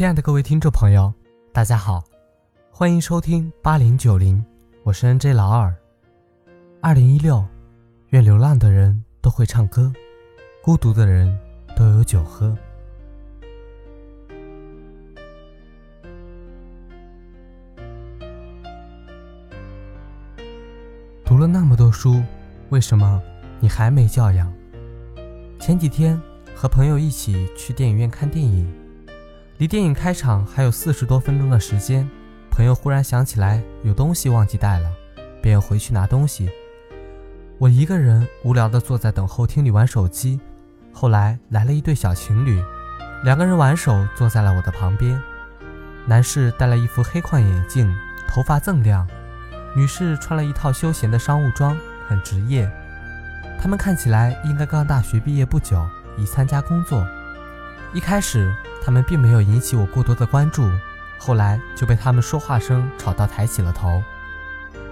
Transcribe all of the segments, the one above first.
亲爱的各位听众朋友，大家好，欢迎收听八零九零，我是 NJ 老二。二零一六，愿流浪的人都会唱歌，孤独的人都有酒喝。读了那么多书，为什么你还没教养？前几天和朋友一起去电影院看电影。离电影开场还有四十多分钟的时间，朋友忽然想起来有东西忘记带了，便要回去拿东西。我一个人无聊地坐在等候厅里玩手机。后来来了一对小情侣，两个人挽手坐在了我的旁边。男士戴了一副黑框眼镜，头发锃亮；女士穿了一套休闲的商务装，很职业。他们看起来应该刚大学毕业不久，已参加工作。一开始。他们并没有引起我过多的关注，后来就被他们说话声吵到抬起了头。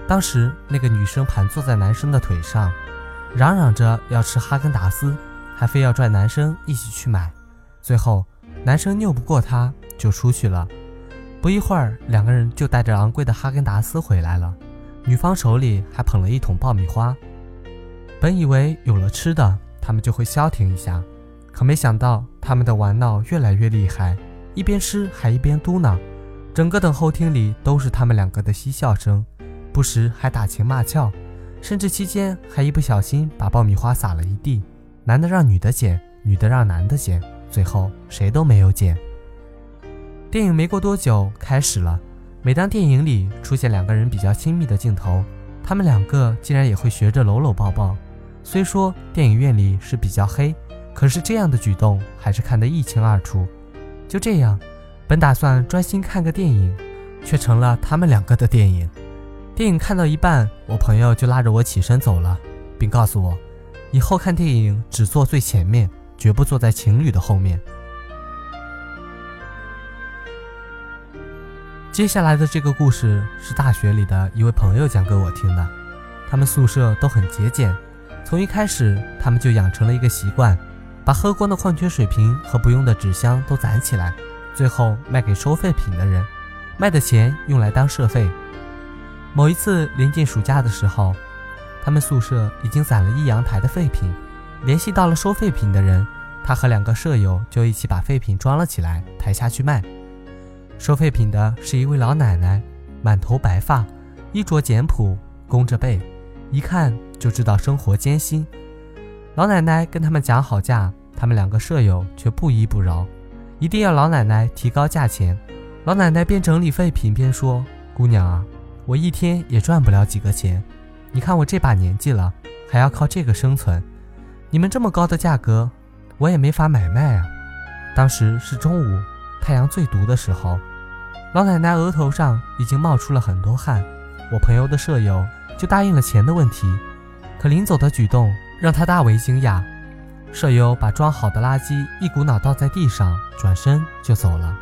当时那个女生盘坐在男生的腿上，嚷嚷着要吃哈根达斯，还非要拽男生一起去买。最后男生拗不过她，就出去了。不一会儿，两个人就带着昂贵的哈根达斯回来了，女方手里还捧了一桶爆米花。本以为有了吃的，他们就会消停一下。可没想到，他们的玩闹越来越厉害，一边吃还一边嘟囔，整个等候厅里都是他们两个的嬉笑声，不时还打情骂俏，甚至期间还一不小心把爆米花撒了一地，男的让女的捡，女的让男的捡，最后谁都没有捡。电影没过多久开始了，每当电影里出现两个人比较亲密的镜头，他们两个竟然也会学着搂搂抱抱。虽说电影院里是比较黑。可是这样的举动还是看得一清二楚。就这样，本打算专心看个电影，却成了他们两个的电影。电影看到一半，我朋友就拉着我起身走了，并告诉我，以后看电影只坐最前面，绝不坐在情侣的后面。接下来的这个故事是大学里的一位朋友讲给我听的。他们宿舍都很节俭，从一开始他们就养成了一个习惯。把喝光的矿泉水瓶和不用的纸箱都攒起来，最后卖给收废品的人，卖的钱用来当社费。某一次临近暑假的时候，他们宿舍已经攒了一阳台的废品，联系到了收废品的人，他和两个舍友就一起把废品装了起来，抬下去卖。收废品的是一位老奶奶，满头白发，衣着简朴，弓着背，一看就知道生活艰辛。老奶奶跟他们讲好价。他们两个舍友却不依不饶，一定要老奶奶提高价钱。老奶奶边整理废品边说：“姑娘啊，我一天也赚不了几个钱，你看我这把年纪了，还要靠这个生存。你们这么高的价格，我也没法买卖啊。”当时是中午，太阳最毒的时候，老奶奶额头上已经冒出了很多汗。我朋友的舍友就答应了钱的问题，可临走的举动让他大为惊讶。舍友把装好的垃圾一股脑倒在地上，转身就走了。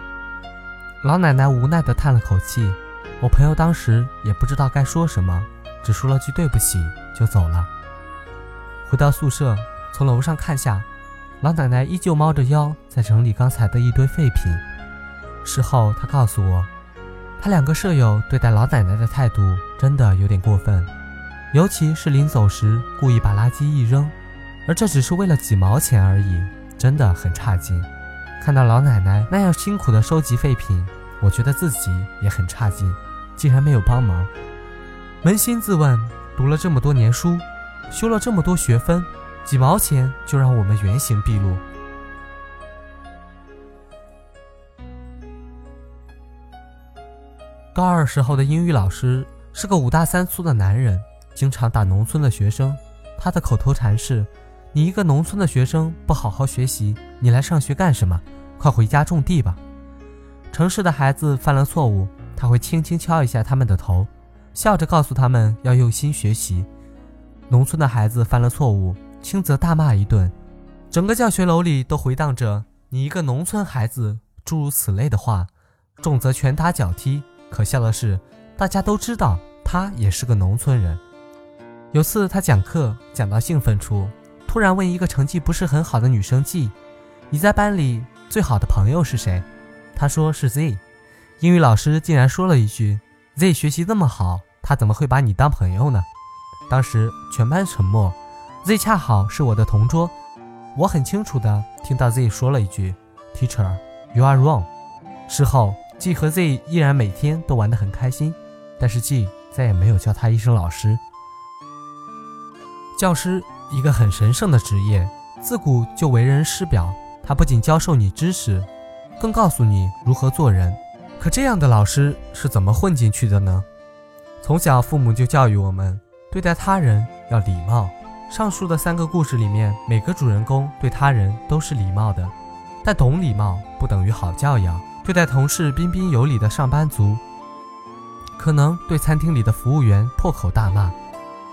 老奶奶无奈地叹了口气，我朋友当时也不知道该说什么，只说了句对不起就走了。回到宿舍，从楼上看下，老奶奶依旧猫着腰在整理刚才的一堆废品。事后她告诉我，她两个舍友对待老奶奶的态度真的有点过分，尤其是临走时故意把垃圾一扔。而这只是为了几毛钱而已，真的很差劲。看到老奶奶那样辛苦的收集废品，我觉得自己也很差劲，竟然没有帮忙。扪心自问，读了这么多年书，修了这么多学分，几毛钱就让我们原形毕露。高二时候的英语老师是个五大三粗的男人，经常打农村的学生。他的口头禅是。你一个农村的学生不好好学习，你来上学干什么？快回家种地吧。城市的孩子犯了错误，他会轻轻敲一下他们的头，笑着告诉他们要用心学习。农村的孩子犯了错误，轻则大骂一顿，整个教学楼里都回荡着“你一个农村孩子”诸如此类的话；重则拳打脚踢。可笑的是，大家都知道他也是个农村人。有次他讲课讲到兴奋处。突然问一个成绩不是很好的女生 G：“ 你在班里最好的朋友是谁？”她说是 Z。英语老师竟然说了一句：“Z 学习这么好，他怎么会把你当朋友呢？”当时全班沉默。Z 恰好是我的同桌，我很清楚的听到 Z 说了一句：“Teacher, you are wrong。”事后，G 和 Z 依然每天都玩得很开心，但是 G 再也没有叫他一声老师。教师一个很神圣的职业，自古就为人师表。他不仅教授你知识，更告诉你如何做人。可这样的老师是怎么混进去的呢？从小父母就教育我们，对待他人要礼貌。上述的三个故事里面，每个主人公对他人都是礼貌的，但懂礼貌不等于好教养。对待同事彬彬有礼的上班族，可能对餐厅里的服务员破口大骂；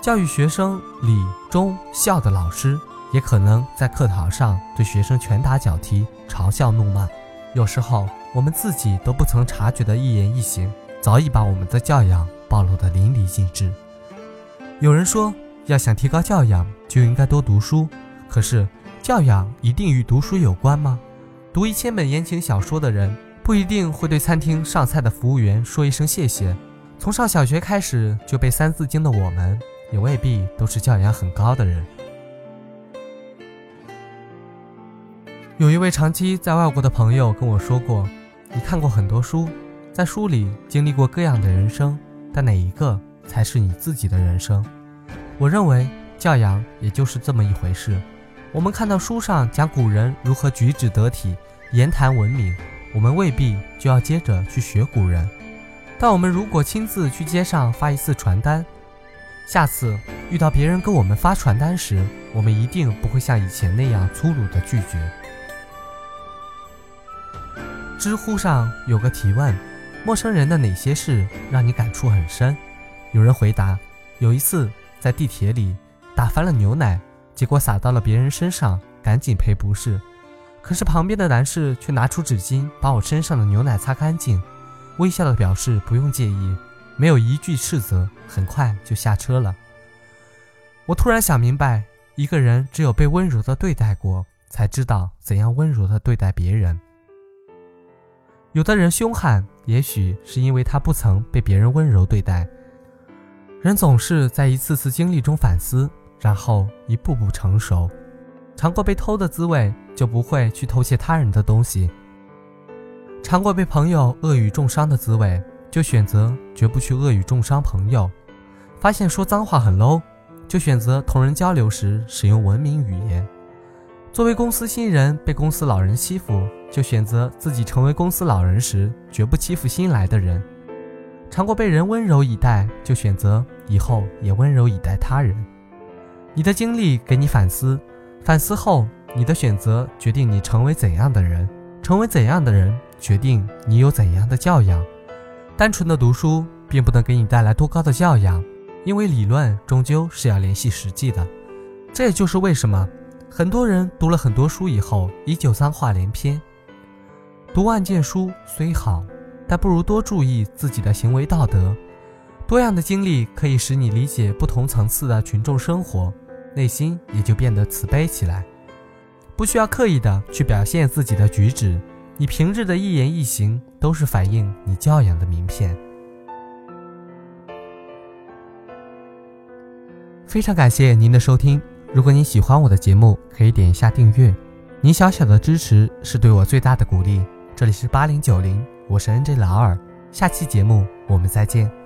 教育学生礼忠孝的老师，也可能在课堂上对学生拳打脚踢、嘲笑怒骂。有时候，我们自己都不曾察觉的一言一行，早已把我们的教养暴露得淋漓尽致。有人说，要想提高教养，就应该多读书。可是，教养一定与读书有关吗？读一千本言情小说的人，不一定会对餐厅上菜的服务员说一声谢谢。从上小学开始就背《三字经》的我们，也未必都是教养很高的人。有一位长期在外国的朋友跟我说过：“你看过很多书，在书里经历过各样的人生，但哪一个才是你自己的人生？”我认为教养也就是这么一回事。我们看到书上讲古人如何举止得体、言谈文明，我们未必就要接着去学古人。但我们如果亲自去街上发一次传单，下次遇到别人跟我们发传单时，我们一定不会像以前那样粗鲁的拒绝。知乎上有个提问：陌生人的哪些事让你感触很深？有人回答：有一次在地铁里打翻了牛奶，结果洒到了别人身上，赶紧赔不是。可是旁边的男士却拿出纸巾把我身上的牛奶擦干净，微笑的表示不用介意，没有一句斥责，很快就下车了。我突然想明白，一个人只有被温柔的对待过，才知道怎样温柔的对待别人。有的人凶悍，也许是因为他不曾被别人温柔对待。人总是在一次次经历中反思，然后一步步成熟。尝过被偷的滋味，就不会去偷窃他人的东西；尝过被朋友恶语重伤的滋味，就选择绝不去恶语重伤朋友；发现说脏话很 low，就选择同人交流时使用文明语言。作为公司新人，被公司老人欺负。就选择自己成为公司老人时绝不欺负新来的人，尝过被人温柔以待，就选择以后也温柔以待他人。你的经历给你反思，反思后你的选择决定你成为怎样的人，成为怎样的人决定你有怎样的教养。单纯的读书并不能给你带来多高的教养，因为理论终究是要联系实际的。这也就是为什么很多人读了很多书以后依旧脏话连篇。读万卷书虽好，但不如多注意自己的行为道德。多样的经历可以使你理解不同层次的群众生活，内心也就变得慈悲起来。不需要刻意的去表现自己的举止，你平日的一言一行都是反映你教养的名片。非常感谢您的收听，如果你喜欢我的节目，可以点一下订阅，您小小的支持是对我最大的鼓励。这里是八零九零，我是 N J 老二，下期节目我们再见。